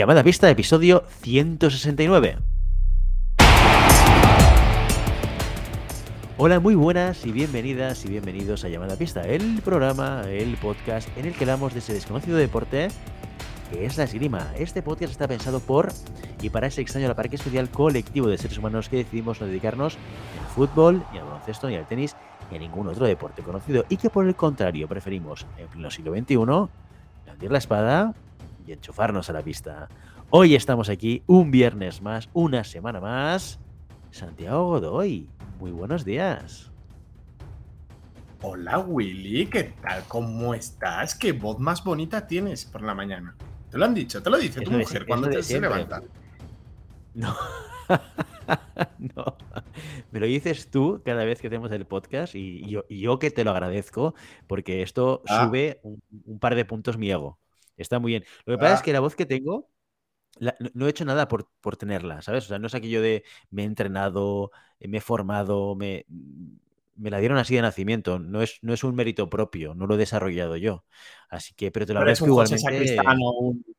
Llamada Pista, episodio 169. Hola, muy buenas y bienvenidas y bienvenidos a Llamada Pista, el programa, el podcast en el que hablamos de ese desconocido deporte que es la esgrima. Este podcast está pensado por y para ese extraño parque especial colectivo de seres humanos que decidimos no dedicarnos al fútbol, ni al baloncesto, ni al tenis, ni a ningún otro deporte conocido y que por el contrario preferimos en pleno siglo XXI blandir la espada y enchufarnos a la pista. Hoy estamos aquí un viernes más, una semana más. Santiago Godoy, muy buenos días. Hola Willy, ¿qué tal? ¿Cómo estás? ¿Qué voz más bonita tienes por la mañana? Te lo han dicho, te lo dice tu mujer cuando te se levanta. No. no. Me lo dices tú cada vez que hacemos el podcast y yo, que te lo agradezco porque esto ah. sube un, par de puntos mi ego. Está muy bien. Lo que pasa es ah. que la voz que tengo, no, he hecho nada por, tenerla, ¿sabes? O sea, no es aquello de me he entrenado, me he formado, me, me la dieron así de nacimiento. No es, no es un mérito propio, no lo he desarrollado yo. Así que, pero te lo agradezco igualmente.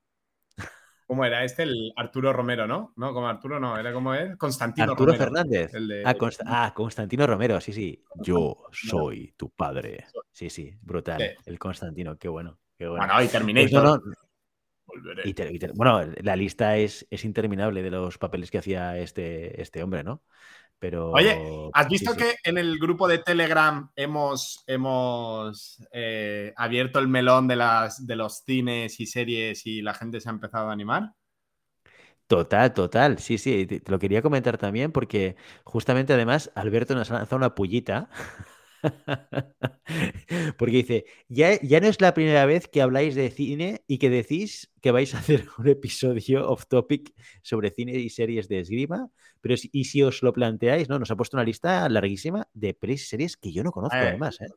¿Cómo era este? El Arturo Romero, ¿no? No, como Arturo no, era como él, Constantino Arturo Fernández. Ah, ah, Constantino Romero, sí, sí. Yo soy tu padre. Sí, sí, brutal. El Constantino, qué bueno. Bueno, y Terminator. Pues bueno, la lista es, es, interminable de los papeles que hacía este, este hombre, ¿no? Pero, Oye, ¿has visto que en el grupo de Telegram hemos, hemos eh, abierto el melón de, las, de los cines y series y la gente se ha empezado a animar? Total, total. Sí, sí, te, lo quería comentar también porque justamente además Alberto nos ha lanzado una pullita Porque dice, ya, ya no es la primera vez que habláis de cine y que decís que vais a hacer un episodio off topic sobre cine y series de esgrima, pero si, y si os lo planteáis, ¿no? Nos ha puesto una lista larguísima de pelis y series que yo no conozco eh, además, ¿eh?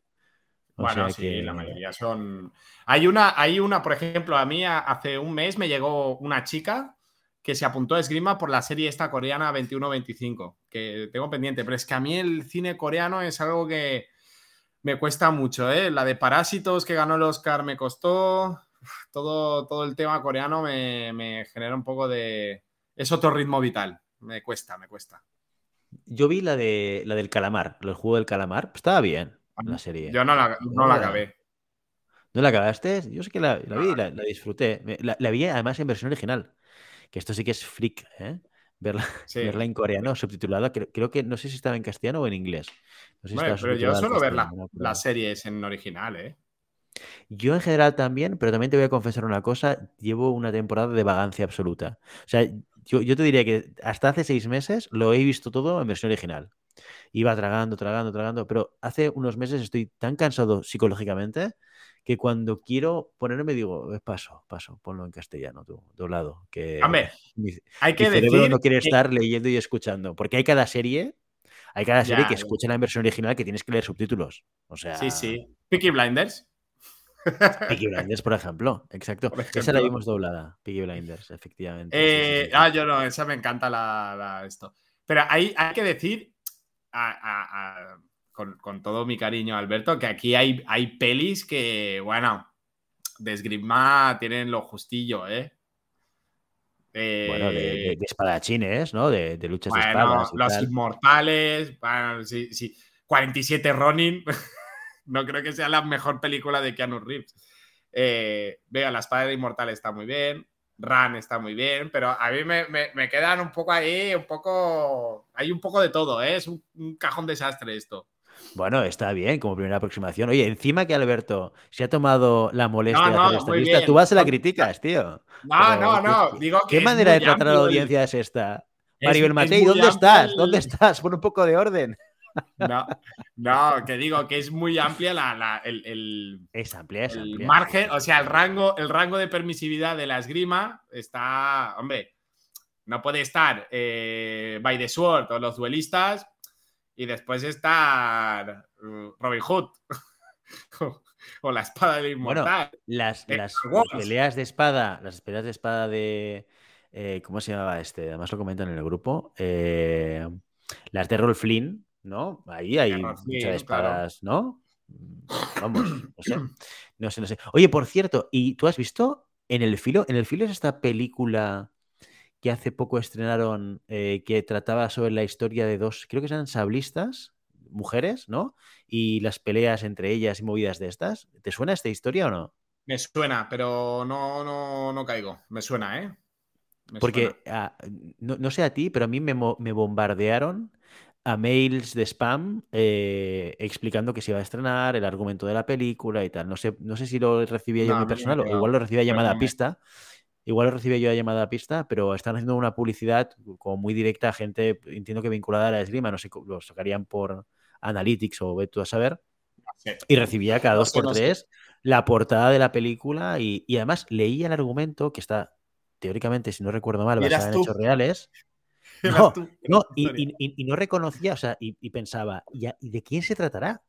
bueno, sí, la mayoría son... Hay una, hay una, por ejemplo, a mí hace un mes me llegó una chica que se apuntó a esgrima por la serie esta coreana 21-25, que tengo pendiente, pero es que a mí el cine coreano es algo que me cuesta mucho, ¿eh? La de Parásitos que ganó el Oscar me costó. Todo, todo el tema coreano me, genera un poco de. Es otro ritmo vital. Me cuesta, me cuesta. Yo vi la de la del calamar, el juego del calamar. Estaba bien la serie. Yo no la, no la acabé. ¿No la acabaste? Yo sé que la, vi y la, disfruté. La, vi además en versión original. Que esto sí que es freak, ¿eh? Verla, verla en coreano, subtitulada. Creo, que no sé si estaba en castellano o en inglés. pero yo suelo ver las series en original, ¿eh? Yo en general también, pero también te voy a confesar una cosa, llevo una temporada de vagancia absoluta. O sea, yo, yo, te diría que hasta hace seis meses lo he visto todo en versión original. Iba tragando, tragando, tragando, pero hace unos meses estoy tan cansado psicológicamente que cuando quiero ponerme digo, eh, paso, paso, ponlo en castellano tú, doblado. Que Hombre, hay que decir no quiere estar leyendo y escuchando, porque hay cada serie, hay cada serie que escucha la versión original que tienes que leer subtítulos. O sea, sí, sí. Peaky Blinders. Peaky Blinders, por ejemplo, exacto. Esa la vimos doblada, Peaky Blinders, efectivamente. Eh, ah, yo no, esa me encanta la, esto. Pero hay, hay que decir, a, con, todo mi cariño, Alberto, que aquí hay, hay pelis que, bueno, de esgrima tienen lo justillo, ¿eh? bueno, de, espadachines, ¿no? De, luchas de espadas. los inmortales, bueno, sí, sí. 47 Ronin, no creo que sea la mejor película de Keanu Reeves. Eh, vea, la espada de inmortal está muy bien, Ran está muy bien, pero a mí me, me, quedan un poco ahí, un poco. Hay un poco de todo, ¿eh? Es un, un cajón desastre esto. Bueno, está bien como primera aproximación. Oye, encima que Alberto se ha tomado la molestia de hacer esta lista, tú vas a la críticas, tío. No, no, no. Digo ¿Qué manera de tratar a la audiencia es esta? Maribel Matei, ¿dónde estás? ¿Dónde estás? Pon un poco de orden. No, no, que digo que es muy amplia la, el, es amplia, es el margen, o sea, el rango, el rango de permisividad de la esgrima está, hombre, no puede estar eh, by the sword o los duelistas, y después está uh, Robin Hood. o la espada del inmortal. las, eh, peleas de espada, las peleas de espada de. Eh, ¿Cómo se llamaba este? Además lo comentan en el grupo. Eh, las de Rolf Flynn, ¿no? Ahí hay muchas espadas, ¿no? Vamos, no sé. No sé, no sé. Oye, por cierto, ¿y tú has visto En el filo, en el filo es esta película que hace poco estrenaron, eh, que trataba sobre la historia de dos, creo que eran sablistas, mujeres, ¿no? Y las peleas entre ellas y movidas de estas. ¿Te suena esta historia o no? Me suena, pero no, no, no caigo. Me suena, ¿eh? Porque ah, no, sé a ti, pero a mí me, me bombardearon a mails de spam eh, explicando que se iba a estrenar, el argumento de la película y tal. No sé, no sé si lo recibía yo en mi personal o igual lo recibía llamada a pista. Igual lo recibía yo a llamada a pista, pero están haciendo una publicidad como muy directa a gente, entiendo que vinculada a la esgrima, no sé, lo sacarían por Analytics o ve tú a saber. Y recibía cada dos por tres la portada de la película y, además leía el argumento que está, teóricamente, si no recuerdo mal, basado en hechos reales. No, y, no reconocía, o sea, y, pensaba, ¿y, de quién se tratará?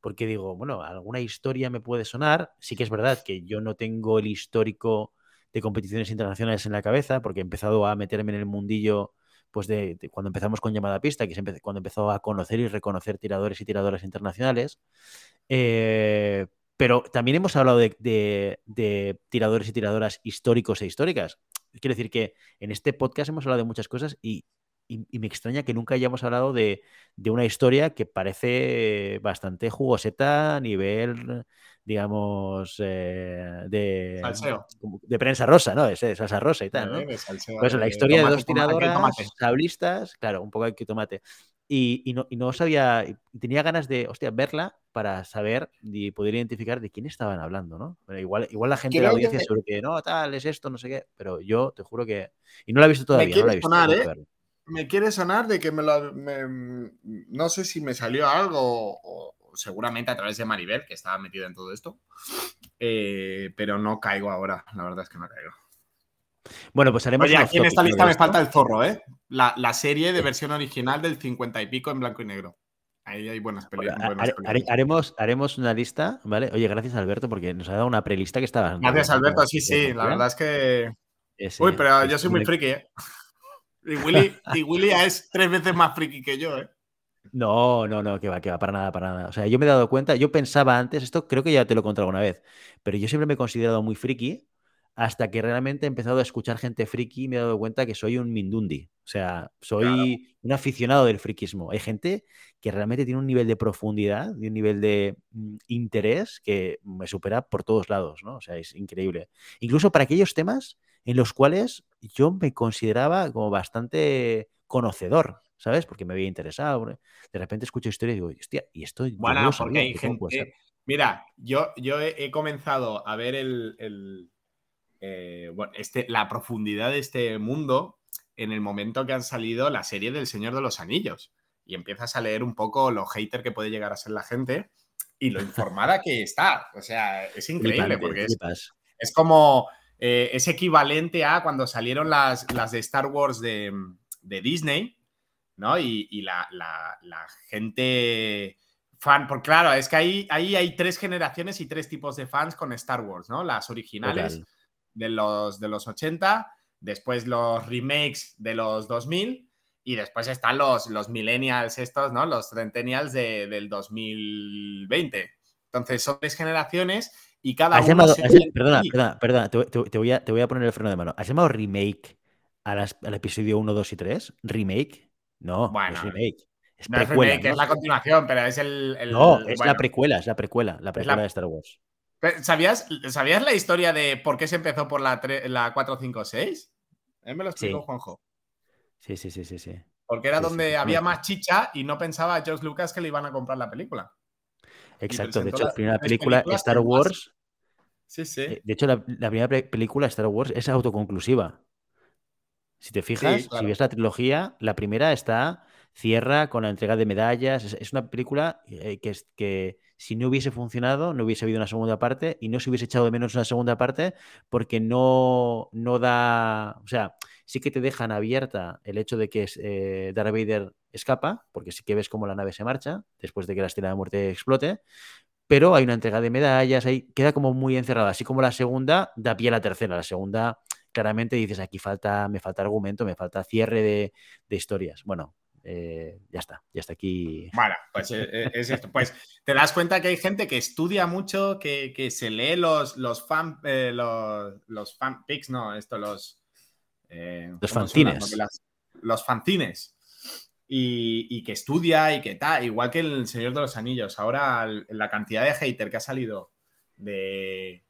Porque digo, bueno, alguna historia me puede sonar. Sí que es verdad que yo no tengo el histórico de competiciones internacionales en la cabeza, porque he empezado a meterme en el mundillo pues de, cuando empezamos con llamada pista, que es cuando empezó a conocer y reconocer tiradores y tiradoras internacionales. Eh, pero también hemos hablado de, tiradores y tiradoras históricos e históricas. Quiero decir que en este podcast hemos hablado de muchas cosas y, me extraña que nunca hayamos hablado de, de, una historia que parece bastante jugoseta a nivel digamos, eh, de, de prensa rosa, ¿no? Es, salsa rosa y tal, ¿no? pues la historia de, dos tiradoras sablistas, claro, un poco de tomate. Y, y, no, y no sabía, tenía ganas de, hostia, verla para saber y poder identificar de quién estaban hablando, ¿no? igual, igual la gente de la audiencia que... seguro que no, tal, es esto, no sé qué, pero yo te juro que... Y no la he visto todavía, no la he visto. Sonar, ¿eh? Me quiere sonar de que me lo... no sé si me salió algo o, seguramente a través de Maribel, que estaba metida en todo esto. Eh, pero no caigo ahora, la verdad es que no caigo. Bueno, pues haremos. Oye, aquí en esta lista me falta el zorro, ¿eh? La, serie de versión original del 50 y pico en blanco y negro. Ahí hay buenas películas. haremos, haremos una lista, ¿vale? Oye, gracias Alberto, porque nos ha dado una prelista que estaba. Gracias Alberto, sí, sí, la verdad es que. Uy, pero yo soy muy friki, ¿eh? Y Willy, y Willy es tres veces más friki que yo, ¿eh? No, no, no, que va, que va, para nada, para nada. O sea, yo me he dado cuenta, yo pensaba antes, esto creo que ya te lo he contado alguna vez, pero yo siempre me he considerado muy friki hasta que realmente he empezado a escuchar gente friki y me he dado cuenta que soy un mindundi. O sea, soy un aficionado del frikismo. Hay gente que realmente tiene un nivel de profundidad y un nivel de mm, interés que me supera por todos lados, ¿no? O sea, es increíble. Incluso para aquellos temas en los cuales yo me consideraba como bastante conocedor. ¿sabes? Porque me había interesado. De repente escucho historia y digo, hostia, y esto. Bueno, porque hay gente. Mira, yo, yo he, comenzado a ver el, eh, bueno, este, la profundidad de este mundo en el momento que han salido la serie del Señor de los Anillos. Y empiezas a leer un poco lo hater que puede llegar a ser la gente y lo informada que está. O sea, es increíble porque es, es, como. Eh, es equivalente a cuando salieron las, las de Star Wars de, de Disney, ¿no? Y, la, gente fan, porque claro, es que ahí, ahí hay tres generaciones y tres tipos de fans con Star Wars, ¿no? Las originales de los, de los 80, después los remakes de los 2000 y después están los, los millennials estos, ¿no? Los centennials del 2020. Entonces son tres generaciones y cada uno... perdona, perdona, perdona, te, voy a, te voy a poner el freno de mano. ¿Has llamado remake al episodio 1, 2 y 3? ¿Remake? No, bueno, es remake. Es precuela, es, la continuación, pero es el. no, es la precuela, es la precuela, la precuela de Star Wars. ¿Sabías, ¿Sabías la historia de por qué se empezó por la, la 456? Él me lo explicó Juanjo. Sí, sí, sí, sí, sí. Porque era donde había más chicha y no pensaba George Lucas que le iban a comprar la película. Exacto, de hecho, la primera película, Star Wars. Sí, sí. Eh, de hecho, la, primera película, Star Wars, es autoconclusiva. Si te fijas, si ves la trilogía, la primera está, cierra con la entrega de medallas. Es, una película eh, que, que si no hubiese funcionado, no hubiese habido una segunda parte y no se hubiese echado de menos una segunda parte porque no, no da. O sea, sí que te dejan abierta el hecho de que eh, Darth Vader escapa, porque sí que ves cómo la nave se marcha después de que la estrella de muerte explote. Pero hay una entrega de medallas, ahí queda como muy encerrada. Así como la segunda da pie a la tercera. La segunda claramente dices, aquí falta, me falta argumento, me falta cierre de, historias. Bueno, eh, ya está, ya está aquí. Bueno, pues eh, eh, es, esto. Pues te das cuenta que hay gente que estudia mucho, que, se lee los, los fan, los, los fanpics, no, esto, los. los fanzines. Los fanzines. Y, que estudia y que tal, igual que el Señor de los Anillos. Ahora la cantidad de hater que ha salido de,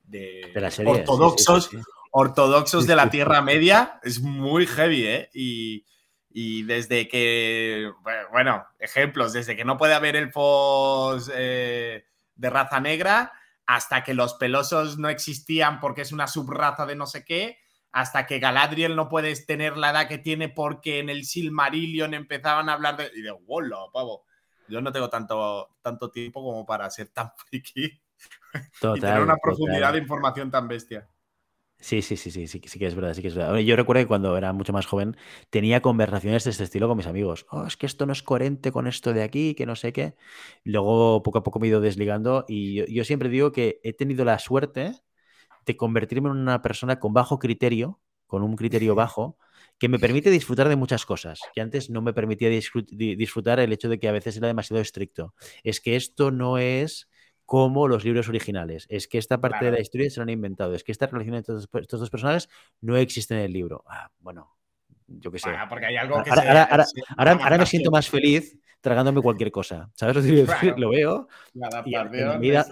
ortodoxos, ortodoxos de la Tierra Media es muy heavy, ¿eh? Y, y desde que, bueno, ejemplos, desde que no puede haber elfos eh, de raza negra hasta que los pelosos no existían porque es una subraza de no sé qué, hasta que Galadriel no puedes tener la edad que tiene porque en el Silmarillion empezaban a hablar de... Y de, wow, pavo, yo no tengo tanto, tanto tiempo como para ser tan friki y tener una profundidad de información tan bestia. Sí, sí, sí, sí, sí, sí que es verdad, sí que es verdad. Yo recuerdo que cuando era mucho más joven tenía conversaciones de este estilo con mis amigos. Oh, es que esto no es coherente con esto de aquí, que no sé qué. Luego poco a poco me he ido desligando y yo, siempre digo que he tenido la suerte de convertirme en una persona con bajo criterio, con un criterio bajo, que me permite disfrutar de muchas cosas, que antes no me permitía disfrutar el hecho de que a veces era demasiado estricto. Es que esto no es como los libros originales. Es que esta parte de la historia se lo han inventado. Es que esta relación entre estos, dos personajes no existe en el libro. Ah, bueno, yo qué sé. porque hay algo que ahora, ahora, me siento más feliz tragándome cualquier cosa. ¿Sabes lo veo. y en mi vida,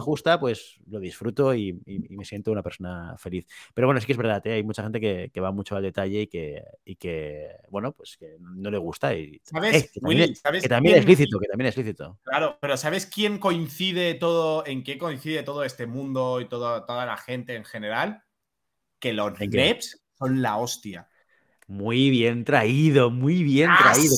justa, pues lo disfruto y, me siento una persona feliz. Pero bueno, sí que es verdad, ¿eh? hay mucha gente que, va mucho al detalle y que, y que, bueno, pues que no le gusta. Y, ¿Sabes, eh, que, también, es lícito, que también es lícito. Claro, pero ¿sabes quién coincide todo, en qué coincide todo este mundo y toda la gente en general? Que los NEPs son la hostia. Muy bien traído, muy bien traído.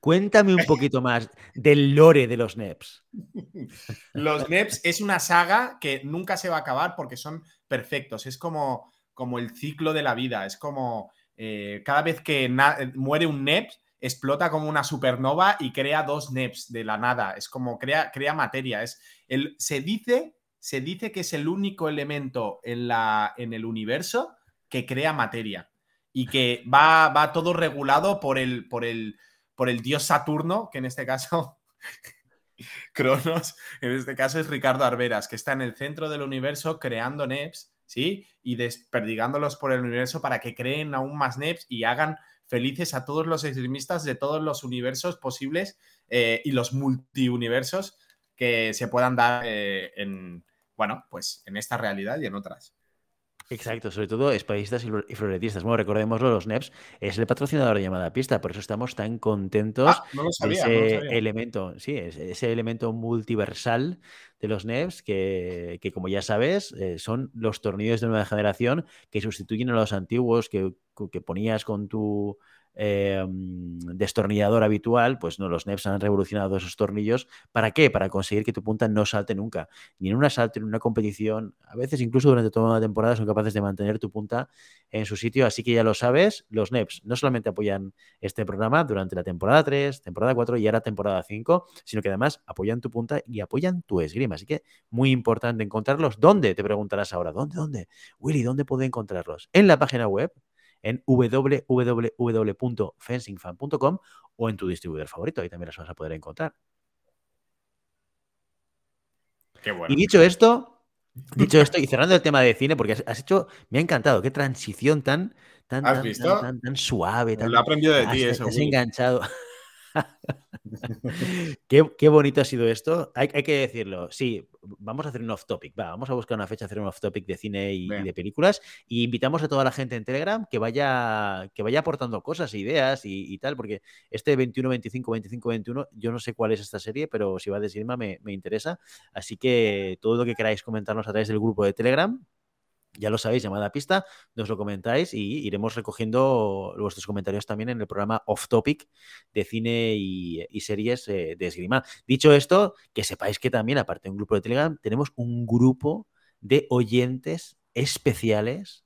Cuéntame un poquito más del lore de los NEPs. Los NEPs es una saga que nunca se va a acabar porque son perfectos. Es como, como el ciclo de la vida. Es como eh, cada vez que muere un NEP, explota como una supernova y crea dos NEPs de la nada. Es como crea, crea materia. Es el, se, dice, se dice que es el único elemento en, la, en el universo que crea materia y que va, va todo regulado por el, por, el, por el dios Saturno, que en este caso, Cronos, en este caso es Ricardo Arberas, que está en el centro del universo creando NEPs, ¿sí? Y desperdigándolos por el universo para que creen aún más NEPs y hagan felices a todos los extremistas de todos los universos posibles eh, y los multiuniversos que se puedan dar eh, en, bueno, pues en esta realidad y en otras. Exacto, sobre todo espadistas y floretistas. Bueno, recordémoslo, los NEPs es el patrocinador de llamada pista, por eso estamos tan contentos ah, no ese elemento, sí, ese elemento multiversal de los NEPs que, que como ya sabes, eh, son los tornillos de nueva generación que sustituyen a los antiguos que, que ponías con tu Em, destornillador habitual, pues no, los NEPs han revolucionado esos tornillos. ¿Para qué? Para conseguir que tu punta no salte nunca. Ni en un asalto, ni en una competición. A veces incluso durante toda una temporada son capaces de mantener tu punta en su sitio. Así que ya lo sabes, los NEPs no solamente apoyan este programa durante la temporada 3, temporada 4 y ahora temporada 5, sino que además apoyan tu punta y apoyan tu esgrima. Así que muy importante encontrarlos. ¿Dónde? Te preguntarás ahora. ¿Dónde? ¿Dónde? Willy, ¿dónde puedo encontrarlos? En la página web en www.fencingfan.com o en tu distribuidor favorito. Ahí también las vas a poder encontrar. Y dicho esto, dicho esto, y cerrando el tema de cine, porque has, hecho, me ha encantado, qué transición tan, tan, tan, suave. Tan, Lo he aprendido de ti, eso. Has enganchado. qué, bonito ha sido esto. Hay, que decirlo. Sí, vamos a hacer un off topic. vamos a buscar una fecha, hacer un off topic de cine y, de películas. Y invitamos a toda la gente en Telegram que vaya, que vaya aportando cosas, ideas y, tal, porque este 21, 25, 25, 21, yo no sé cuál es esta serie, pero si va de cinema me, me interesa. Así que todo lo que queráis comentarnos a través del grupo de Telegram, ya lo sabéis, llamada pista, nos lo comentáis y iremos recogiendo vuestros comentarios también en el programa Off Topic de cine y, series eh, de esgrima. Dicho esto, que sepáis que también, aparte de un grupo de Telegram, tenemos un grupo de oyentes especiales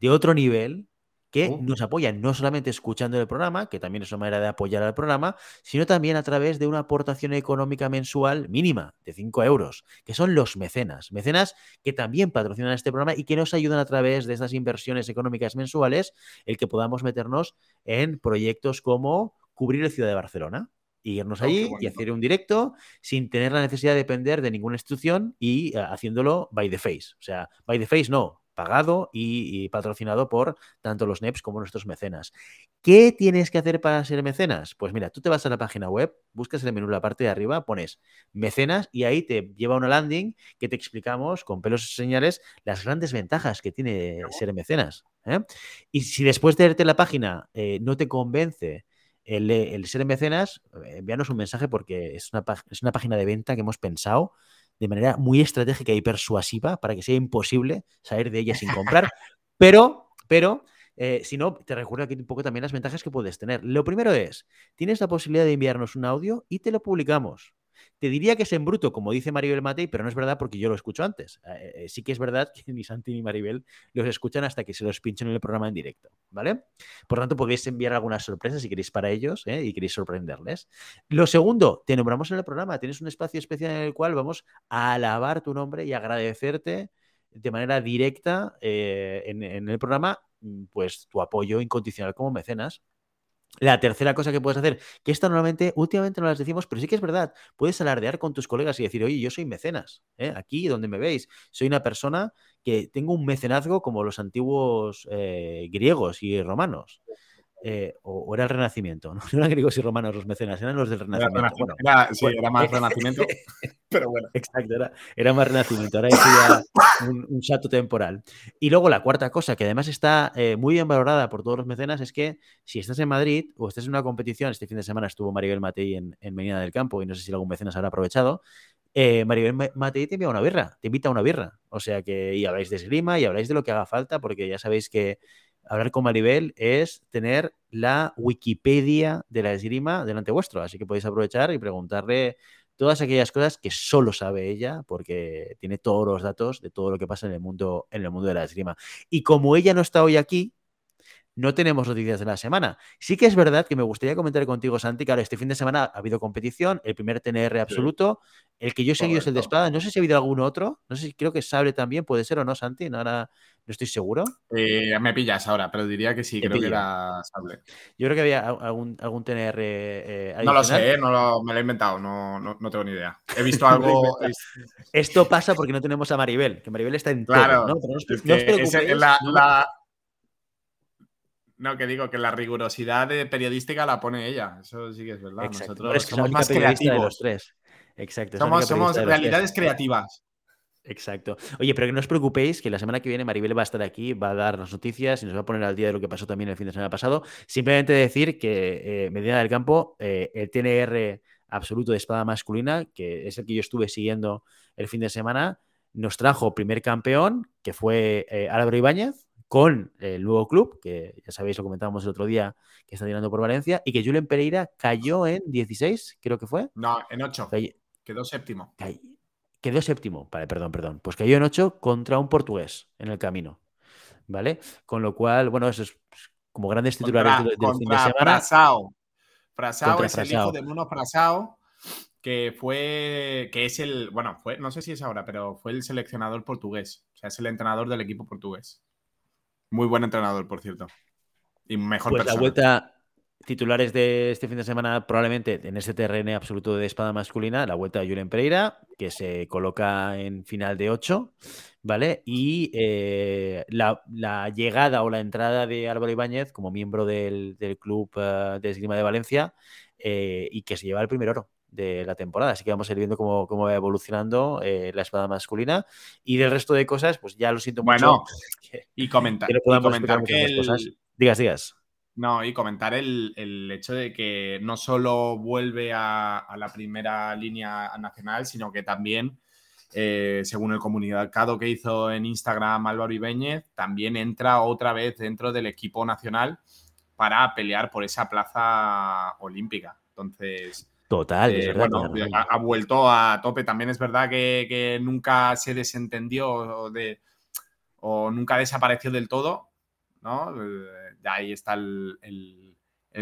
de otro nivel que oh. nos apoyan no solamente escuchando el programa, que también es una manera de apoyar al programa, sino también a través de una aportación económica mensual mínima de 5 euros, que son los mecenas. Mecenas que también patrocinan este programa y que nos ayudan a través de estas inversiones económicas mensuales el que podamos meternos en proyectos como cubrir el Ciudad de Barcelona y irnos oh, allí y hacer un directo sin tener la necesidad de depender de ninguna institución y eh, haciéndolo by the face. O sea, by the face no, pagado y, patrocinado por tanto los NEPs como nuestros mecenas. ¿Qué tienes que hacer para ser mecenas? Pues mira, tú te vas a la página web, buscas el menú en la parte de arriba, pones mecenas y ahí te lleva una landing que te explicamos con pelos y señales las grandes ventajas que tiene ser mecenas. ¿eh? Y si después de verte la página eh, no te convence el, ser mecenas, envíanos un mensaje porque es una, es una página de venta que hemos pensado de manera muy estratégica y persuasiva para que sea imposible salir de ella sin comprar. Pero, pero, eh, si no, te recuerdo aquí un poco también las ventajas que puedes tener. Lo primero es, tienes la posibilidad de enviarnos un audio y te lo publicamos. Te diría que es en bruto, como dice Maribel Matei, pero no es verdad porque yo lo escucho antes. Eh, eh, sí que es verdad que ni Santi ni Maribel los escuchan hasta que se los pinchen en el programa en directo, ¿vale? Por tanto, podéis enviar algunas sorpresas si queréis para ellos ¿eh? y queréis sorprenderles. Lo segundo, te nombramos en el programa. Tienes un espacio especial en el cual vamos a alabar tu nombre y agradecerte de manera directa en, en el programa pues tu apoyo incondicional como mecenas la tercera cosa que puedes hacer, que esta normalmente, últimamente no las decimos, pero sí que es verdad, puedes alardear con tus colegas y decir, oye, yo soy mecenas, ¿eh? aquí donde me veis, soy una persona que tengo un mecenazgo como los antiguos eh, griegos y romanos. Eh, o, era el Renacimiento, no eran griegos y romanos los mecenas, eran los del Renacimiento. Era, sí, era más Renacimiento, pero bueno. Exacto, era, más Renacimiento, ahora ya un, un, salto temporal. Y luego la cuarta cosa, que además está eh, muy bien valorada por todos los mecenas, es que si estás en Madrid o estás en una competición, este fin de semana estuvo Maribel Matei en, en Medina del Campo y no sé si algún mecenas habrá aprovechado, eh, Maribel Matei te envía una birra, te invita a una birra. O sea que y habláis de esgrima y habláis de lo que haga falta, porque ya sabéis que hablar con Maribel es tener la Wikipedia de la esgrima delante vuestro. Así que podéis aprovechar y preguntarle todas aquellas cosas que solo sabe ella, porque tiene todos los datos de todo lo que pasa en el mundo, en el mundo de la esgrima. Y como ella no está hoy aquí, no tenemos noticias de la semana. Sí que es verdad que me gustaría comentar contigo, Santi, que ahora este fin de semana ha habido competición, el primer TNR absoluto, el que yo he seguido es el de espada, no sé si ha habido algún otro, no sé si creo que Sable también puede ser o no, Santi, ahora no estoy seguro. Eh, me pillas ahora, pero diría que sí, creo que era Sable. Yo creo que había algún, algún TNR eh, No lo sé, eh, no lo, me lo he inventado, no, no, tengo ni idea. He visto algo... Esto pasa porque no tenemos a Maribel, que Maribel está en todo, ¿no? la no, que digo que la rigurosidad periodística la pone ella. Eso sí que es verdad. Nosotros somos más creativos. De los tres. Exacto. Somos, realidades creativas. Exacto. Oye, pero que no os preocupéis, que la semana que viene Maribel va a estar aquí, va a dar las noticias y nos va a poner al día de lo que pasó también el fin de semana pasado. Simplemente decir que eh, Medina del Campo, eh, el TNR absoluto de espada masculina, que es el que yo estuve siguiendo el fin de semana, nos trajo primer campeón, que fue eh, Álvaro Ibáñez, con el nuevo club, que ya sabéis, lo comentábamos el otro día, que está tirando por Valencia, y que Julen Pereira cayó en 16, creo que fue. No, en 8. quedó séptimo. Quedó séptimo, vale, perdón, perdón. Pues cayó en 8 contra un portugués en el camino. ¿Vale? Con lo cual, bueno, eso es como grandes titulares del, fin de semana. Frasao es el hijo de Bruno Frasao, que fue, que es el, bueno, fue, no sé si es ahora, pero fue el seleccionador portugués. O sea, es el entrenador del equipo portugués. Muy buen entrenador, por cierto. Y mejor pues la vuelta titulares de este fin de semana, probablemente en ese terreno absoluto de espada masculina, la vuelta de Julen Pereira, que se coloca en final de 8, ¿vale? Y eh, la, llegada o la entrada de Álvaro Ibáñez como miembro del, club eh, de esgrima de Valencia eh, y que se lleva el primer oro de la temporada. Así que vamos a ir viendo cómo, va evolucionando eh, la espada masculina. Y del resto de cosas, pues ya lo siento mucho. y comentar, que, comentar Digas, digas. No, y comentar el, hecho de que no solo vuelve a, la primera línea nacional, sino que también, eh, según el comunicado que hizo en Instagram Álvaro Ibéñez, también entra otra vez dentro del equipo nacional para pelear por esa plaza olímpica. Entonces, Total, eh, bueno, ha, vuelto a tope. También es verdad que, nunca se desentendió o, de, o nunca desapareció del todo, ¿no? Eh, ahí está el,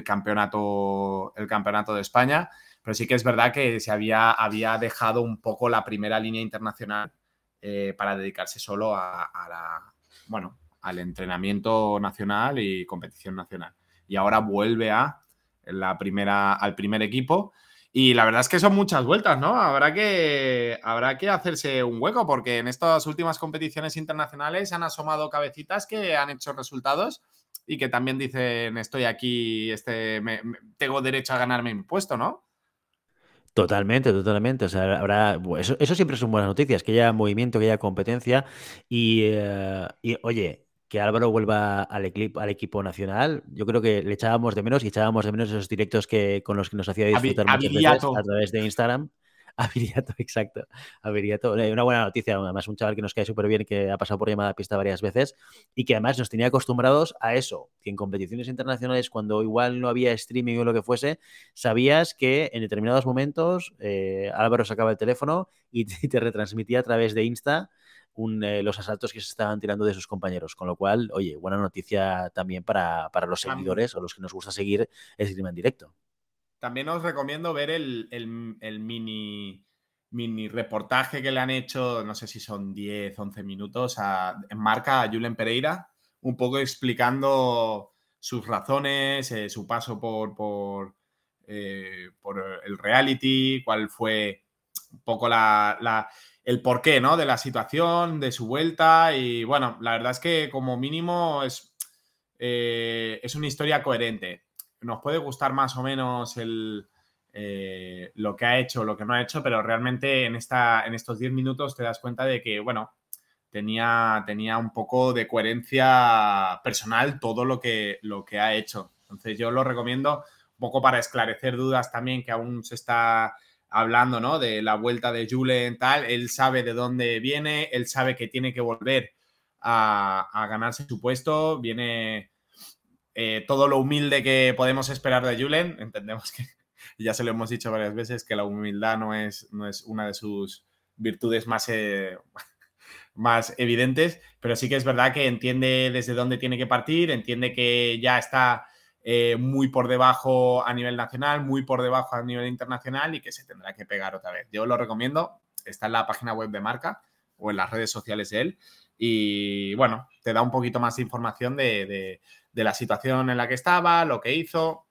campeonato, el campeonato de España. Pero sí que es verdad que se había, había dejado un poco la primera línea internacional eh, para dedicarse solo a, la, bueno, al entrenamiento nacional y competición nacional. Y ahora vuelve a la primera, al primer equipo. Y la verdad es que son muchas vueltas, ¿no? Habrá que, habrá que hacerse un hueco porque en estas últimas competiciones internacionales han asomado cabecitas que han hecho resultados y que también dicen estoy aquí, este, tengo derecho a ganarme mi puesto, ¿no? Totalmente, totalmente. O sea, habrá. Eso, eso siempre son buenas noticias, que haya movimiento, que haya competencia. Y, eh, y oye, que Álvaro vuelva al, equipo, al equipo nacional. Yo creo que le echábamos de menos y echábamos de menos esos directos que, con los que nos hacía disfrutar muchas veces a través de Instagram. Aviriato, exacto. Aviriato. Eh, una buena noticia, además, un chaval que nos cae súper bien, que ha pasado por llamada pista varias veces y que además nos tenía acostumbrados a eso, que en competiciones internacionales, cuando igual no había streaming o lo que fuese, sabías que en determinados momentos eh, Álvaro sacaba el teléfono y te, retransmitía a través de Insta eh, los asaltos que se estaban tirando de sus compañeros. Con lo cual, oye, buena noticia también para, los seguidores o los que nos gusta seguir el stream en directo. También os recomiendo ver el, mini, mini reportaje que le han hecho, no sé si son 10, 11 minutos, en marca a Julen Pereira, un poco explicando sus razones, eh, su paso por, eh, por, el reality, cuál fue un poco la, el porqué ¿no? de la situación, de su vuelta. Y bueno, la verdad es que como mínimo es, eh, es una historia coherente nos puede gustar más o menos el, eh, lo que ha hecho, lo que no ha hecho, pero realmente en, esta, en estos 10 minutos te das cuenta de que, bueno, tenía, tenía un poco de coherencia personal todo lo que, lo que ha hecho. Entonces yo lo recomiendo un poco para esclarecer dudas también que aún se está hablando, ¿no? De la vuelta de Julen, tal, él sabe de dónde viene, él sabe que tiene que volver a, a ganarse su puesto, viene eh, todo lo humilde que podemos esperar de Julen. Entendemos que, ya se lo hemos dicho varias veces, que la humildad no es, no es una de sus virtudes más, eh, más evidentes, pero sí que es verdad que entiende desde dónde tiene que partir, entiende que ya está eh, muy por debajo a nivel nacional, muy por debajo a nivel internacional y que se tendrá que pegar otra vez. Yo lo recomiendo, está en la página web de marca o en las redes sociales de él y bueno, te da un poquito más de información de de la situación en la que estaba, lo que hizo.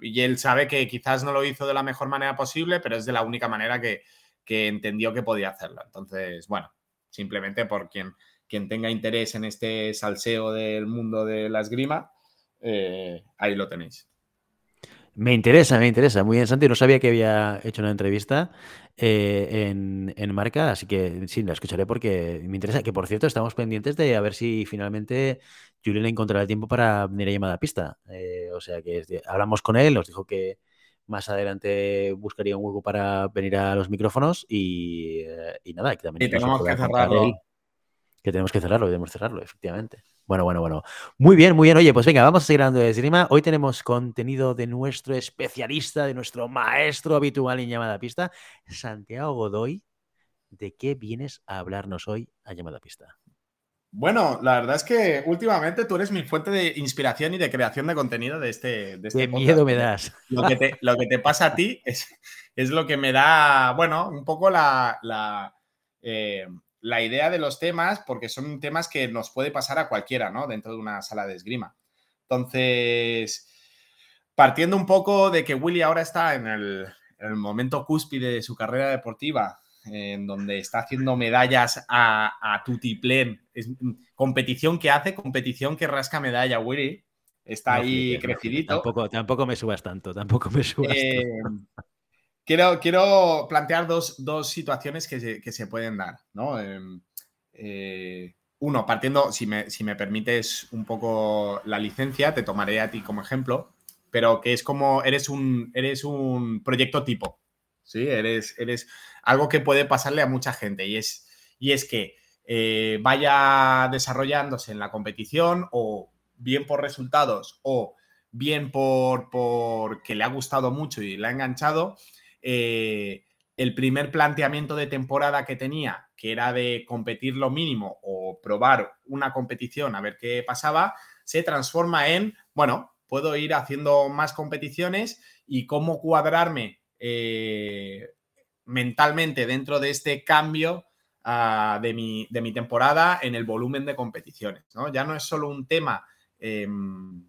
Y él sabe que quizás no lo hizo de la mejor manera posible, pero es de la única manera que, entendió que podía hacerlo. Entonces, bueno, simplemente por quien, quien tenga interés en este salseo del mundo de la esgrima, eh, ahí lo tenéis. Me interesa, me interesa. Muy bien, Santi. No sabía que había hecho una entrevista eh, en, marca, así que sí, la escucharé porque me interesa. Que por cierto, estamos pendientes de a ver si finalmente Julián encontrará el tiempo para venir a llamada a pista. Eh, o sea que hablamos con él, nos dijo que más adelante buscaría un hueco para venir a los micrófonos y, eh, nada, que también tenemos que cerrarlo. Que tenemos que cerrarlo, debemos cerrarlo, efectivamente. Bueno, bueno, bueno. Muy bien, muy bien. Oye, pues venga, vamos a seguir hablando de esgrima. Hoy tenemos contenido de nuestro especialista, de nuestro maestro habitual en llamada pista, Santiago Godoy. ¿De qué vienes a hablarnos hoy a llamada pista? Bueno, la verdad es que últimamente tú eres mi fuente de inspiración y de creación de contenido de este. De este Qué miedo me das. Lo que te, lo que te pasa a ti es, es, lo que me da, bueno, un poco la, la, eh, la idea de los temas, porque son temas que nos puede pasar a cualquiera, ¿no? Dentro de una sala de esgrima. Entonces, partiendo un poco de que Willy ahora está en el, momento cúspide de su carrera deportiva, en donde está haciendo medallas a, a tutiplén, es competición que hace, competición que rasca medalla, Willy. Está ahí crecidito. Tampoco, tampoco me subas tanto, tampoco me subas eh, tanto. Quiero, plantear dos, situaciones que se, pueden dar, ¿no? Em, eh, uno, partiendo, si me, si me, permites un poco la licencia, te tomaré a ti como ejemplo, pero que es como, eres un, eres un proyecto tipo, ¿sí? Eres, eres algo que puede pasarle a mucha gente y es, y es que eh, vaya desarrollándose en la competición o bien por resultados o bien por, por que le ha gustado mucho y le ha enganchado, eh, el primer planteamiento de temporada que tenía, que era de competir lo mínimo o probar una competición a ver qué pasaba, se transforma en, bueno, puedo ir haciendo más competiciones y cómo cuadrarme eh, mentalmente dentro de este cambio ah, de, mi, de, mi, temporada en el volumen de competiciones. ¿no? Ya no es solo un tema, em,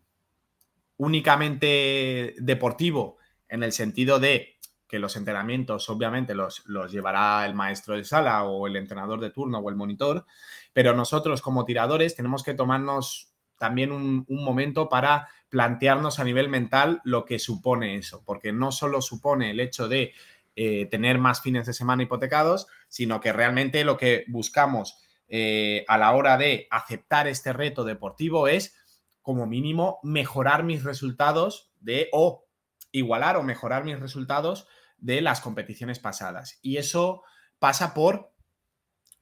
únicamente deportivo, en el sentido de que los entrenamientos obviamente los, los, llevará el maestro de sala o el entrenador de turno o el monitor, pero nosotros como tiradores tenemos que tomarnos también un, momento para plantearnos a nivel mental lo que supone eso, porque no solo supone el hecho de eh, tener más fines de semana hipotecados, sino que realmente lo que buscamos eh, a la hora de aceptar este reto deportivo es como mínimo mejorar mis resultados de o igualar o mejorar mis resultados de las competiciones pasadas. Y eso pasa por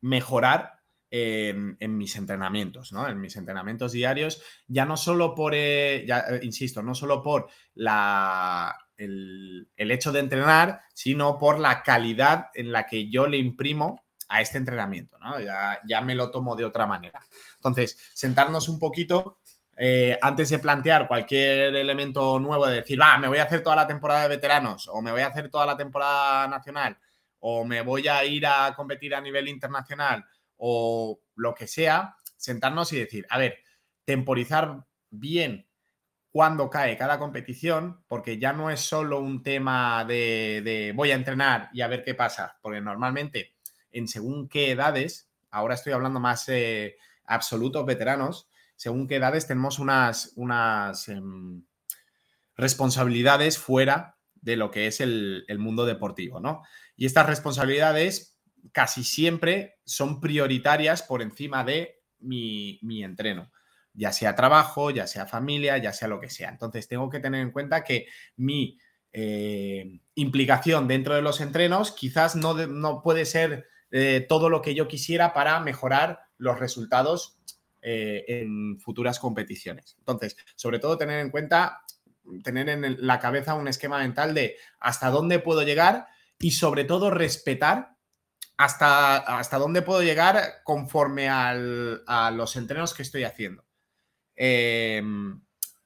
mejorar en, mis entrenamientos, ¿no? En mis entrenamientos diarios, ya no solo por, eh, ya, eh, insisto, no solo por la, el, hecho de entrenar, sino por la calidad en la que yo le imprimo a este entrenamiento, ¿no? Ya, ya me lo tomo de otra manera. Entonces, sentarnos un poquito eh, antes de plantear cualquier elemento nuevo, de decir, va, me voy a hacer toda la temporada de veteranos, o me voy a hacer toda la temporada nacional, o me voy a ir a competir a nivel internacional, o lo que sea, sentarnos y decir, a ver, temporizar bien cuando cae cada competición, porque ya no es solo un tema de, voy a entrenar y a ver qué pasa, porque normalmente en según qué edades, ahora estoy hablando más eh, absolutos veteranos, según qué edades tenemos unas, unas em, responsabilidades fuera de lo que es el, mundo deportivo, ¿no? Y estas responsabilidades casi siempre son prioritarias por encima de mi, entreno, ya sea trabajo, ya sea familia, ya sea lo que sea. Entonces tengo que tener en cuenta que mi eh, implicación dentro de los entrenos quizás no, no puede ser eh, todo lo que yo quisiera para mejorar los resultados eh, en futuras competiciones. Entonces, sobre todo tener en cuenta, tener en la cabeza un esquema mental de hasta dónde puedo llegar y sobre todo respetar hasta, hasta dónde puedo llegar conforme a los entrenos que estoy haciendo. Em,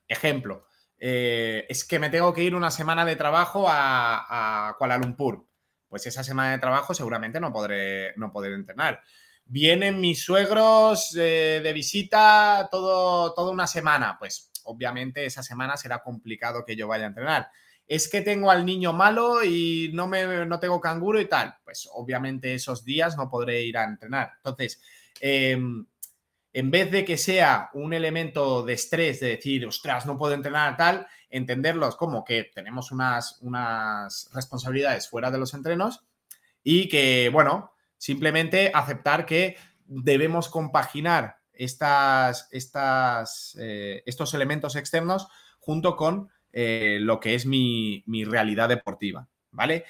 ejemplo, eh, es que me tengo que ir una semana de trabajo a, a, Kuala Lumpur. Pues esa semana de trabajo seguramente no podré, no podré entrenar vienen mis suegros eh, de visita todo, toda una semana. Pues obviamente esa semana será complicado que yo vaya a entrenar. Es que tengo al niño malo y no, me, no tengo canguro y tal. Pues obviamente esos días no podré ir a entrenar. Entonces, em, en vez de que sea un elemento de estrés, de decir, ostras, no puedo entrenar tal, entenderlos como que tenemos unas, unas responsabilidades fuera de los entrenos y que, bueno, Simplemente aceptar que debemos compaginar estas, eh, estos elementos externos junto con eh, lo que es mi, realidad deportiva, ¿vale?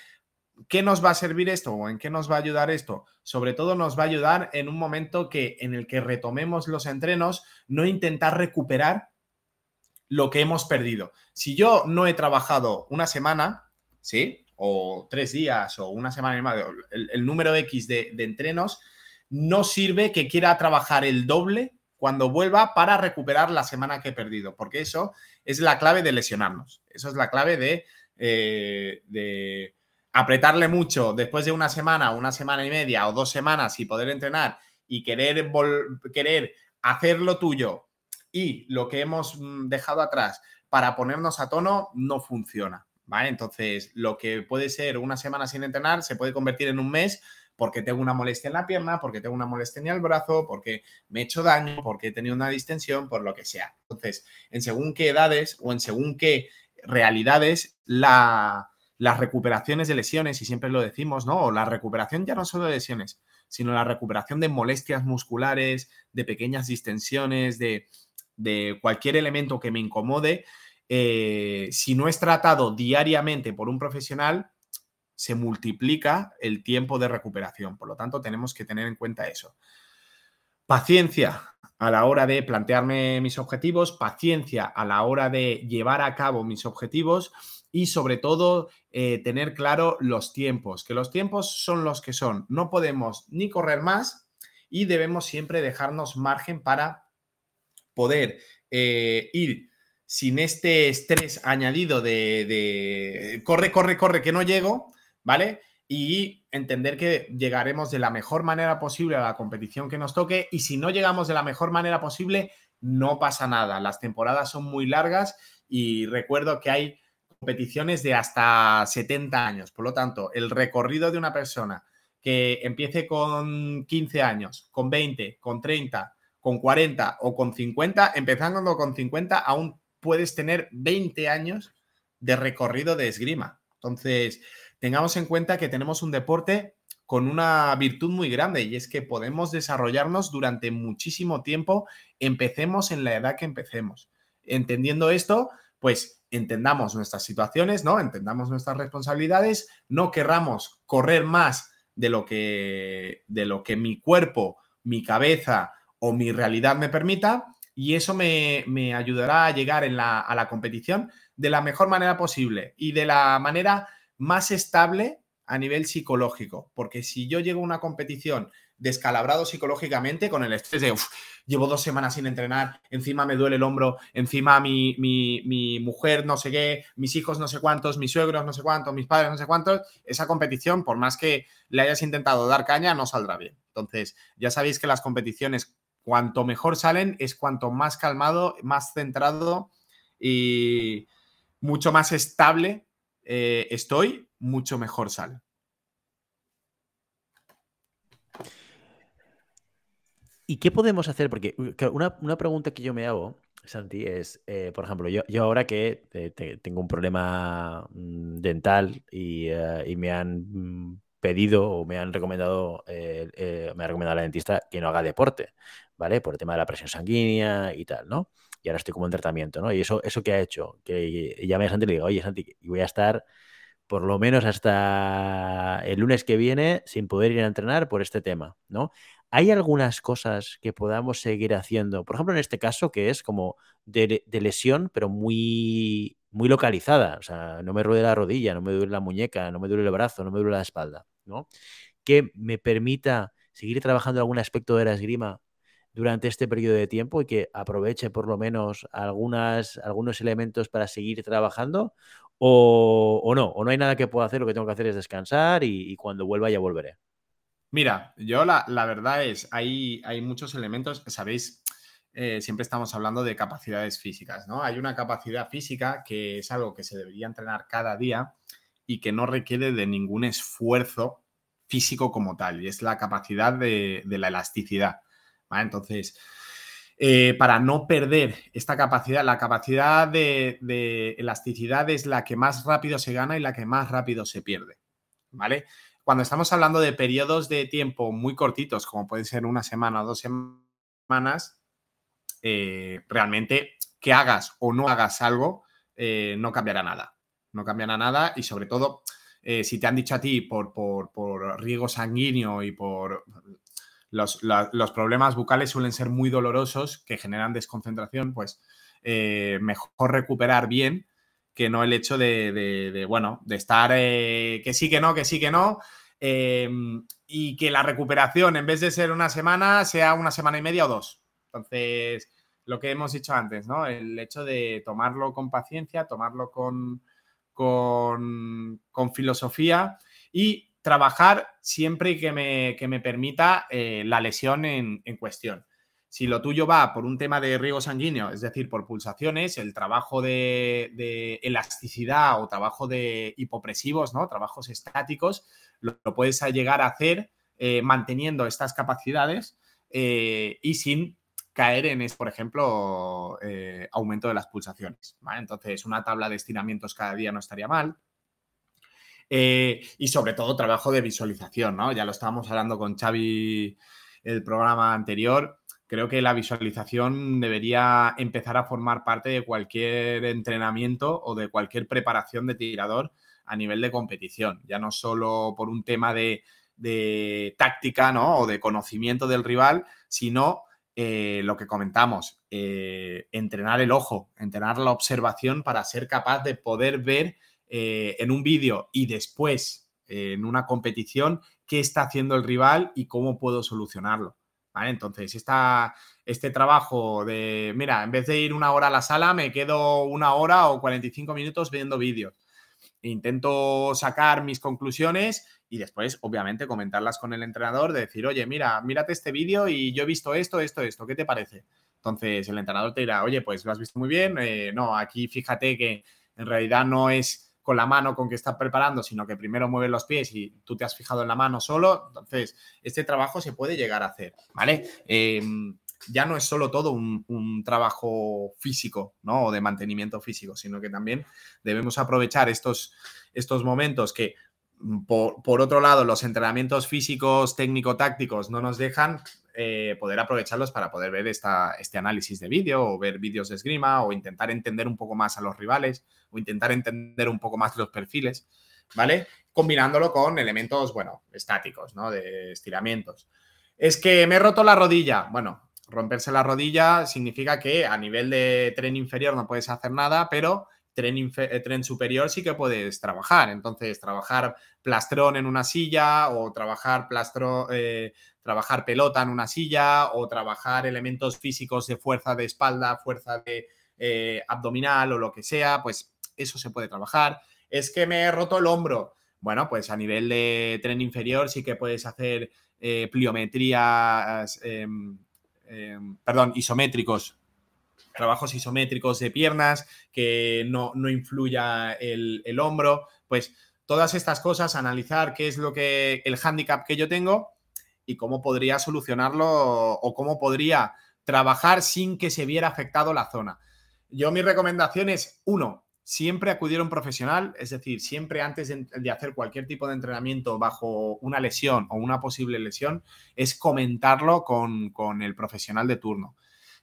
¿Qué nos va a servir esto o en qué nos va a ayudar esto? Sobre todo nos va a ayudar en un momento que, en el que retomemos los entrenos, no intentar recuperar lo que hemos perdido. Si yo no he trabajado una semana, ¿sí? O tres días o una semana y media, el, número X de, entrenos, no sirve que quiera trabajar el doble cuando vuelva para recuperar la semana que he perdido, porque eso es la clave de lesionarnos. Eso es la clave de, eh, de apretarle mucho después de una semana, una semana y media o dos semanas y poder entrenar y querer, querer hacer lo tuyo y lo que hemos mm, dejado atrás para ponernos a tono no funciona. Entonces, lo que puede ser una semana sin entrenar se puede convertir en un mes porque tengo una molestia en la pierna, porque tengo una molestia en el brazo, porque me he hecho daño, porque he tenido una distensión, por lo que sea. Entonces, en según qué edades o en según qué realidades, las recuperaciones de lesiones, y siempre lo decimos, ¿no? O la recuperación ya no solo de lesiones, sino la recuperación de molestias musculares, de pequeñas distensiones, de, de cualquier elemento que me incomode, eh, si no es tratado diariamente por un profesional, se multiplica el tiempo de recuperación. Por lo tanto, tenemos que tener en cuenta eso. Paciencia a la hora de plantearme mis objetivos, paciencia a la hora de llevar a cabo mis objetivos y sobre todo eh, tener claro los tiempos, que los tiempos son los que son. No podemos ni correr más y debemos siempre dejarnos margen para poder eh, ir sin este estrés añadido de, corre, corre, corre, que no llego, ¿vale? Y entender que llegaremos de la mejor manera posible a la competición que nos toque y si no llegamos de la mejor manera posible, no pasa nada. Las temporadas son muy largas y recuerdo que hay competiciones de hasta 70 años. Por lo tanto, el recorrido de una persona que empiece con 15 años, con 20, con 30, con 40 o con 50, empezando con 50, aún puedes tener 20 años de recorrido de esgrima. Entonces, tengamos en cuenta que tenemos un deporte con una virtud muy grande y es que podemos desarrollarnos durante muchísimo tiempo, empecemos en la edad que empecemos. Entendiendo esto, pues entendamos nuestras situaciones, ¿no? Entendamos nuestras responsabilidades, no querramos correr más de lo que, de lo que mi cuerpo, mi cabeza o mi realidad me permita y eso me, ayudará a llegar en la, a la competición de la mejor manera posible y de la manera más estable a nivel psicológico, porque si yo llego a una competición descalabrado psicológicamente con el estrés de llevo dos semanas sin entrenar, encima me duele el hombro, encima mi, mi, mujer no sé qué, mis hijos no sé cuántos, mis suegros no sé cuántos, mis padres no sé cuántos, esa competición, por más que le hayas intentado dar caña, no saldrá bien. Entonces, ya sabéis que las competiciones, cuanto mejor salen, es cuanto más calmado, más centrado y mucho más estable eh, estoy, mucho mejor sale. ¿Y qué podemos hacer? Porque una, pregunta que yo me hago, Santi, es, eh, por ejemplo, yo, yo ahora que tengo un problema mm, dental eh, y, me han mm, pedido o me han recomendado, me ha recomendado la dentista que no haga deporte, ¿vale? Por el tema de la presión sanguínea y tal, ¿no? Y ahora estoy como en tratamiento, ¿no? Y eso, eso que ha hecho, que llame a Santi y le digo, oye, Santi, voy a estar por lo menos hasta el lunes que viene sin poder ir a entrenar por este tema, ¿no? ¿Hay algunas cosas que podamos seguir haciendo? Por ejemplo, en este caso, que es como de, lesión, pero muy, muy localizada. O sea, no me duele la rodilla, no me duele la muñeca, no me duele el brazo, no me duele la espalda, ¿no? Que me permita seguir trabajando algún aspecto de la esgrima durante este periodo de tiempo y que aproveche por lo menos algunos elementos para seguir trabajando o, no, o no hay nada que pueda hacer, lo que tengo que hacer es descansar y, cuando vuelva ya volveré. Mira, yo la, verdad es, hay, hay muchos elementos, sabéis, eh, siempre estamos hablando de capacidades físicas, ¿no? Hay una capacidad física que es algo que se debería entrenar cada día y que no requiere de ningún esfuerzo físico como tal, y es la capacidad de, la elasticidad. Entonces, eh, para no perder esta capacidad. La capacidad de, elasticidad es la que más rápido se gana y la que más rápido se pierde. ¿Vale? Cuando estamos hablando de periodos de tiempo muy cortitos, como puede ser una semana o dos semanas, eh, realmente que hagas o no hagas algo eh, no cambiará nada. No cambiará nada y sobre todo si te han dicho a ti por, por, por riego sanguíneo y por los, problemas bucales suelen ser muy dolorosos, que generan desconcentración, pues eh, mejor recuperar bien que no el hecho de, bueno, de estar eh, que sí, que no, que sí, que no, em, y que la recuperación, en vez de ser una semana, sea una semana y media o dos. Entonces, lo que hemos dicho antes, ¿no? El hecho de tomarlo con paciencia, tomarlo con, con, con filosofía y trabajar siempre que me, me permita eh, la lesión en, cuestión. Si lo tuyo va por un tema de riego sanguíneo, es decir, por pulsaciones, el trabajo de, elasticidad o trabajo de hipopresivos, ¿no? Trabajos estáticos, lo, puedes llegar a hacer eh, manteniendo estas capacidades eh, y sin caer en, por ejemplo, aumento de las pulsaciones. Entonces, una tabla de estiramientos cada día no estaría mal. Eh, y sobre todo trabajo de visualización, ¿no? Ya lo estábamos hablando con Xavi el programa anterior. Creo que la visualización debería empezar a formar parte de cualquier entrenamiento o de cualquier preparación de tirador a nivel de competición, ya no solo por un tema de, táctica ¿no? o de conocimiento del rival, sino eh, lo que comentamos, eh, entrenar el ojo, entrenar la observación para ser capaz de poder ver eh, en un vídeo y después eh, en una competición qué está haciendo el rival y cómo puedo solucionarlo. Entonces, este trabajo de, mira, en vez de ir una hora a la sala, me quedo una hora o 45 minutos viendo vídeos. Intento sacar mis conclusiones y después, obviamente, comentarlas con el entrenador, de decir, oye, mira, mírate este vídeo y yo he visto esto, esto, esto, ¿qué te parece? Entonces el entrenador te dirá, oye, pues lo has visto muy bien, eh, no, aquí fíjate que en realidad no es con la mano con que está preparando, sino que primero mueve los pies y tú te has fijado en la mano solo. Entonces, este trabajo se puede llegar a hacer, ¿vale? Em, ya no es solo todo un, trabajo físico, ¿no? O de mantenimiento físico, sino que también debemos aprovechar estos, estos momentos que, mm, por, otro lado, los entrenamientos físicos, técnico-tácticos no nos dejan eh, poder aprovecharlos para poder ver esta, este análisis de vídeo o ver vídeos de esgrima o intentar entender un poco más a los rivales o intentar entender un poco más los perfiles, ¿vale? Combinándolo con elementos, bueno, estáticos, ¿no? De estiramientos. Es que me he roto la rodilla. Bueno, romperse la rodilla significa que a nivel de tren inferior no puedes hacer nada, pero tren, eh, tren, superior sí que puedes trabajar. Entonces, trabajar plastrón en una silla o trabajar plastro, eh, trabajar pelota en una silla o trabajar elementos físicos de fuerza de espalda, fuerza de eh, abdominal o lo que sea, pues eso se puede trabajar. Es que me he roto el hombro. Bueno, pues a nivel de tren inferior sí que puedes hacer pliometrías em, Em, perdón, isométricos, trabajos isométricos de piernas, que no, no influya el, hombro, pues todas estas cosas, analizar qué es lo que el hándicap que yo tengo y cómo podría solucionarlo o cómo podría trabajar sin que se viera afectado la zona. Yo mi recomendación es, uno, siempre acudir a un profesional, es decir, siempre antes de, hacer cualquier tipo de entrenamiento bajo una lesión o una posible lesión, es comentarlo con, el profesional de turno.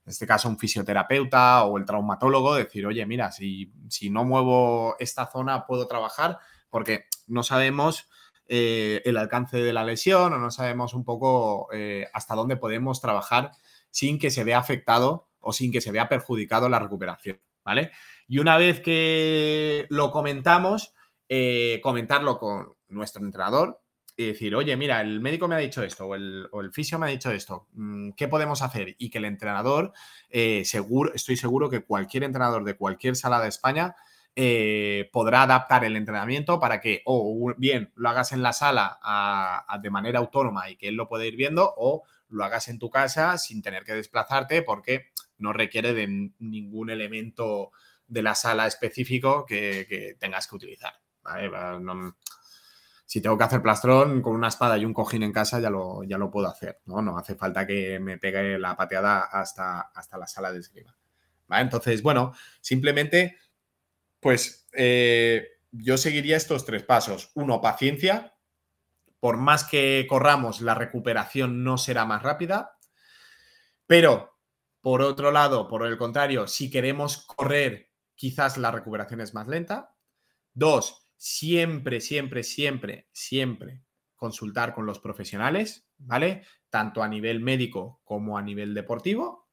En este caso, un fisioterapeuta o el traumatólogo, decir, oye, mira, si, si no muevo esta zona, puedo trabajar, porque no sabemos eh, el alcance de la lesión o no sabemos un poco eh, hasta dónde podemos trabajar sin que se vea afectado o sin que se vea perjudicado la recuperación, ¿vale? Y una vez que lo comentamos, eh, comentarlo con nuestro entrenador y decir, oye, mira, el médico me ha dicho esto o el, o fisio me ha dicho esto, mm, ¿qué podemos hacer? Y que el entrenador, seguro, estoy seguro que cualquier entrenador de cualquier sala de España eh, podrá adaptar el entrenamiento para que o bien lo hagas en la sala de manera autónoma y que él lo pueda ir viendo o lo hagas en tu casa sin tener que desplazarte porque no requiere de ningún elemento de la sala específico que, tengas que utilizar. si tengo que hacer plastrón con una espada y un cojín en casa, ya lo, ya lo puedo hacer. ¿no? no hace falta que me pegue la pateada hasta, hasta la sala de esgrima. Entonces, bueno, simplemente, pues eh, yo seguiría estos tres pasos. Uno, paciencia. Por más que corramos, la recuperación no será más rápida. Pero, por otro lado, por el contrario, si queremos correr quizás la recuperación es más lenta. Dos, siempre, siempre, siempre, siempre consultar con los profesionales, ¿vale? Tanto a nivel médico como a nivel deportivo.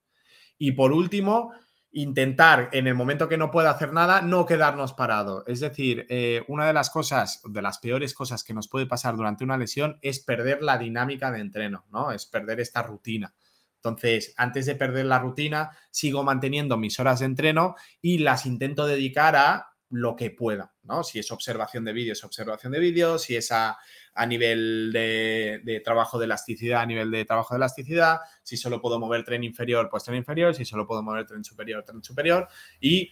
Y por último, intentar en el momento que no pueda hacer nada, no quedarnos parado. Es decir, eh, una de las cosas, de las peores cosas que nos puede pasar durante una lesión es perder la dinámica de entreno, ¿no? Es perder esta rutina. Entonces, antes de perder la rutina, sigo manteniendo mis horas de entreno y las intento dedicar a lo que pueda, ¿no? Si es observación de vídeos, observación de vídeos, si es a, nivel de, trabajo de elasticidad, a nivel de trabajo de elasticidad, si solo puedo mover tren inferior, pues tren inferior, si solo puedo mover tren superior, tren superior, y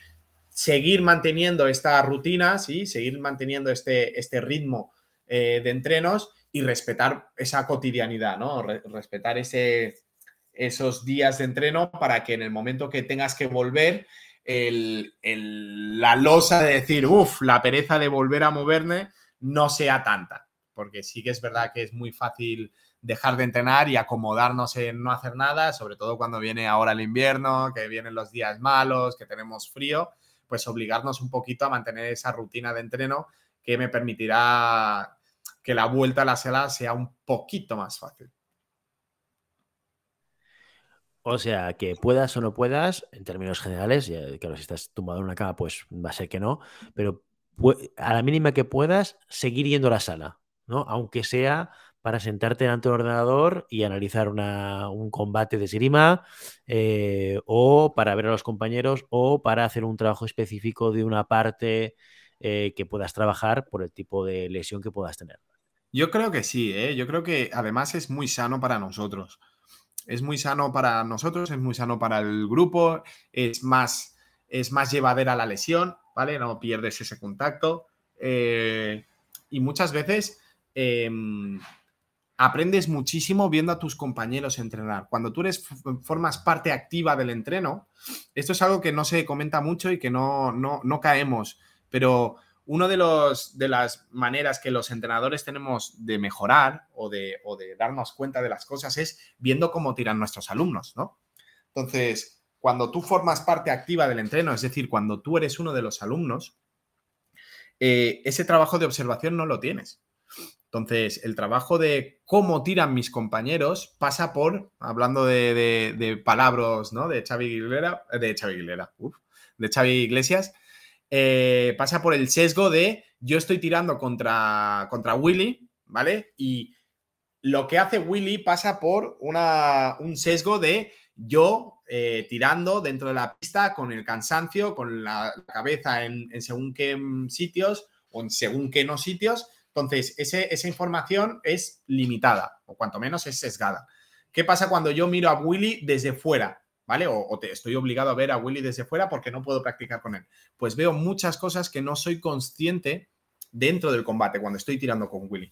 seguir manteniendo esta rutina, ¿sí? Seguir manteniendo este, este ritmo eh, de entrenos y respetar esa cotidianidad, ¿no? respetar esos días de entreno para que en el momento que tengas que volver, la losa de decir, uff, la pereza de volver a moverme no sea tanta. Porque sí que es verdad que es muy fácil dejar de entrenar y acomodarnos en no hacer nada, sobre todo cuando viene ahora el invierno, que vienen los días malos, que tenemos frío, pues obligarnos un poquito a mantener esa rutina de entreno que me permitirá que la vuelta a la sala sea un poquito más fácil. O sea, que puedas o no puedas, en términos generales, ya, claro, si estás tumbado en una cama, pues va a ser que no, pero a la mínima que puedas, seguir yendo a la sala, ¿no? Aunque sea para sentarte delante del ordenador y analizar un combate de esgrima, eh, o para ver a los compañeros, o para hacer un trabajo específico de una parte eh, que puedas trabajar por el tipo de lesión que puedas tener. Yo creo que sí, ¿eh? yo creo que además es muy sano para nosotros es muy sano para nosotros, es muy sano para el grupo, es más, es más llevadera la lesión, ¿vale? No pierdes ese contacto. Eh, y muchas veces em, aprendes muchísimo viendo a tus compañeros entrenar. Cuando tú eres, formas parte activa del entreno, esto es algo que no se comenta mucho y que no, no, no caemos, pero una de, de las maneras que los entrenadores tenemos de mejorar o de, o de darnos cuenta de las cosas es viendo cómo tiran nuestros alumnos, ¿no? Entonces, cuando tú formas parte activa del entreno, es decir, cuando tú eres uno de los alumnos, eh, ese trabajo de observación no lo tienes. Entonces, el trabajo de cómo tiran mis compañeros pasa por, hablando de, palabras, ¿no? De Xavi Aguilera, de Xavi Aguilera, de Xavi Iglesias, eh, pasa por el sesgo de yo estoy tirando contra, contra Willy, ¿vale? Y lo que hace Willy pasa por una, un sesgo de yo eh, tirando dentro de la pista con el cansancio, con la cabeza en, según qué sitios o en según qué no sitios entonces, esa información es limitada, o cuanto menos es sesgada. ¿Qué pasa cuando yo miro a Willy desde fuera? ¿Vale? O, te, estoy obligado a ver a Willy desde fuera porque no puedo practicar con él. Pues veo muchas cosas que no soy consciente dentro del combate cuando estoy tirando con Willy.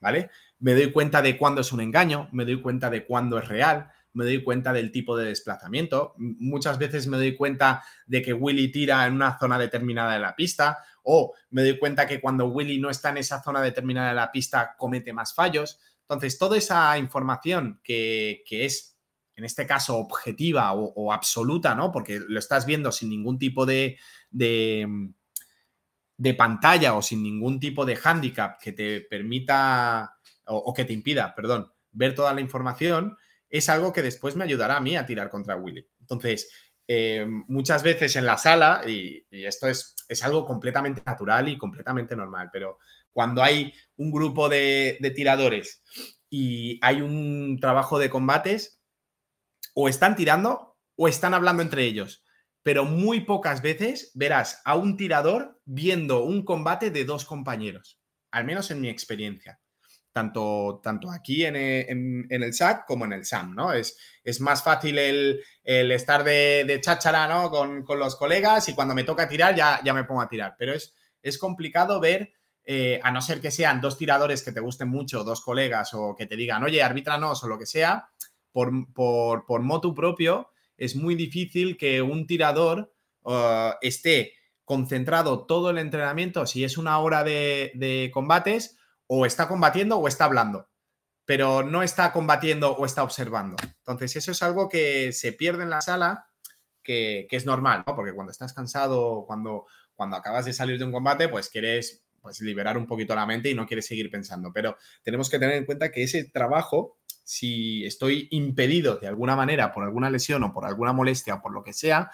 ¿Vale? Me doy cuenta de cuándo es un engaño, me doy cuenta de cuándo es real, me doy cuenta del tipo de desplazamiento. Muchas veces me doy cuenta de que Willy tira en una zona determinada de la pista o me doy cuenta que cuando Willy no está en esa zona determinada de la pista comete más fallos. Entonces, toda esa información que, es, en este caso, objetiva o, absoluta, ¿no? Porque lo estás viendo sin ningún tipo de, de, pantalla o sin ningún tipo de handicap que te permita o, que te impida, perdón, ver toda la información, es algo que después me ayudará a mí a tirar contra Willy. Entonces, eh, muchas veces en la sala, y, esto es, es, algo completamente natural y completamente normal, pero cuando hay un grupo de, tiradores y hay un trabajo de combates, o están tirando o están hablando entre ellos. Pero muy pocas veces verás a un tirador viendo un combate de dos compañeros, al menos en mi experiencia tanto, tanto aquí en, el SAC como en el SAM, ¿no? Es, es más fácil el, estar de, de, cháchara, ¿no? Con, los colegas y cuando me toca tirar ya, ya me pongo a tirar. Pero es, es complicado ver, eh, a no ser que sean dos tiradores que te gusten mucho, dos colegas o que te digan, oye, arbítranos o lo que sea, por, por, por motu propio, es muy difícil que un tirador uh, esté concentrado todo el entrenamiento, si es una hora de, combates, o está combatiendo o está hablando, pero no está combatiendo o está observando. Entonces, eso es algo que se pierde en la sala, que, es normal, ¿no? Porque cuando estás cansado, cuando, cuando acabas de salir de un combate, pues quieres pues, liberar un poquito la mente y no quieres seguir pensando. Pero tenemos que tener en cuenta que ese trabajo, si estoy impedido de alguna manera por alguna lesión o por alguna molestia o por lo que sea,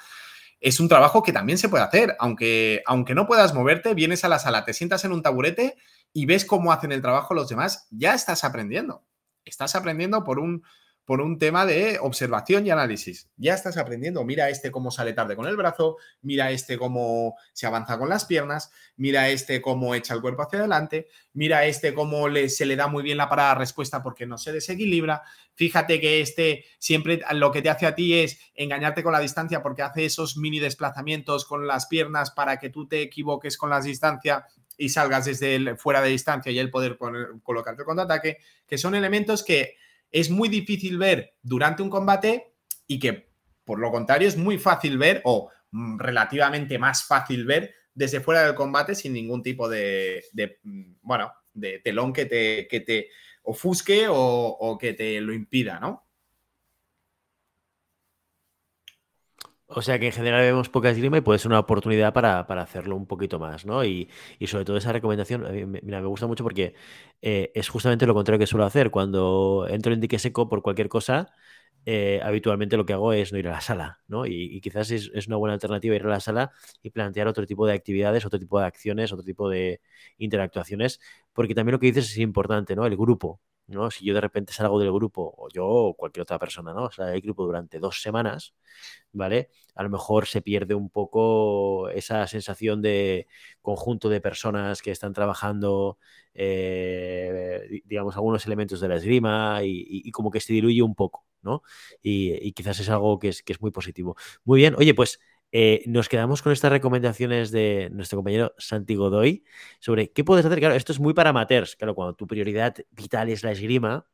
es un trabajo que también se puede hacer. Aunque, aunque no puedas moverte, vienes a la sala, te sientas en un taburete y ves cómo hacen el trabajo los demás, ya estás aprendiendo. Estás aprendiendo por un, por un tema de observación y análisis. Ya estás aprendiendo. Mira este cómo sale tarde con el brazo, mira este cómo se avanza con las piernas, mira este cómo echa el cuerpo hacia adelante, mira este cómo le, se le da muy bien la parada respuesta porque no se desequilibra. Fíjate que este siempre lo que te hace a ti es engañarte con la distancia porque hace esos mini desplazamientos con las piernas para que tú te equivoques con la distancia y salgas desde fuera de distancia y el poder poner, colocarte contraataque, que son elementos que es muy difícil ver durante un combate y que, por lo contrario, es muy fácil ver o mm, relativamente más fácil ver desde fuera del combate sin ningún tipo de, mm, bueno, de telón que te, que te ofusque o, o que te lo impida, ¿no? O sea que en general vemos poca esgrima y puede ser una oportunidad para, hacerlo un poquito más, ¿no? Y, sobre todo esa recomendación, mira, me gusta mucho porque eh, es justamente lo contrario que suelo hacer. Cuando entro en dique seco por cualquier cosa, eh, habitualmente lo que hago es no ir a la sala, ¿no? Y, quizás es, es, una buena alternativa ir a la sala y plantear otro tipo de actividades, otro tipo de acciones, otro tipo de interactuaciones, porque también lo que dices es importante, ¿no? El grupo. ¿No? Si yo de repente salgo del grupo, o yo o cualquier otra persona, ¿no? Sale del grupo durante dos semanas, ¿vale? A lo mejor se pierde un poco esa sensación de conjunto de personas que están trabajando, eh, digamos, algunos elementos de la esgrima y, como que se diluye un poco, ¿no? Y, quizás es algo que es, que es muy positivo. Muy bien, oye, pues eh, nos quedamos con estas recomendaciones de nuestro compañero Santi Godoy sobre qué puedes hacer. Claro, esto es muy para amateurs. Claro, cuando tu prioridad vital es la esgrima,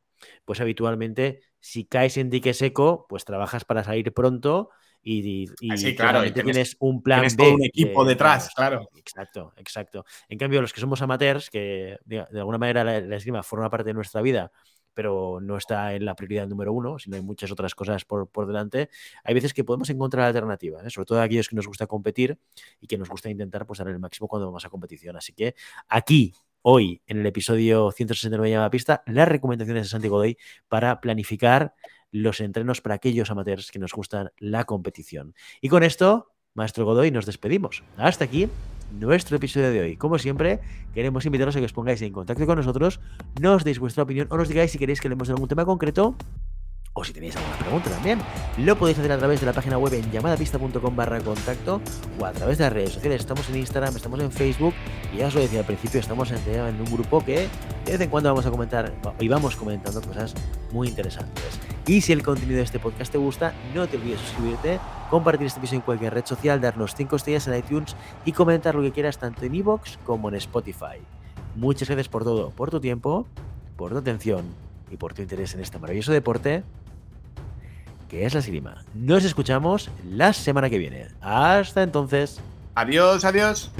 pues habitualmente si caes en dique seco, pues trabajas para salir pronto y, y, claro, tienes, un plan B. un equipo detrás, claro. Exacto, exacto. En cambio, los que somos amateurs, que de, alguna manera la, la, esgrima forma parte de nuestra vida, pero no está en la prioridad número uno, sino hay muchas otras cosas por, por delante, hay veces que podemos encontrar alternativas, ¿eh? sobre todo aquellos que nos gusta competir y que nos gusta intentar pues, dar el máximo cuando vamos a competición. Así que aquí hoy, en el episodio 169 de la pista, las recomendaciones de Santi Godoy para planificar los entrenos para aquellos amateurs que nos gustan la competición. Y con esto, Maestro Godoy, nos despedimos. Hasta aquí nuestro episodio de hoy. Como siempre, queremos invitaros a que os pongáis en contacto con nosotros, nos deis vuestra opinión o nos digáis si queréis que leemos de algún tema concreto o si tenéis alguna pregunta también, lo podéis hacer a través de la página web en llamadapista.com barra contacto o a través de las redes sociales. Estamos en Instagram, estamos en Facebook y ya os lo decía al principio, estamos en, en un grupo que de vez en cuando vamos a comentar y vamos comentando cosas muy interesantes. Y si el contenido de este podcast te gusta, no te olvides suscribirte, compartir este episodio en cualquier red social, darnos 5 estrellas en iTunes y comentar lo que quieras tanto en iVoox como en Spotify. Muchas gracias por todo, por tu tiempo, por tu atención y por tu interés en este maravilloso deporte que es la Sirima. Nos escuchamos la semana que viene. Hasta entonces. Adiós, adiós.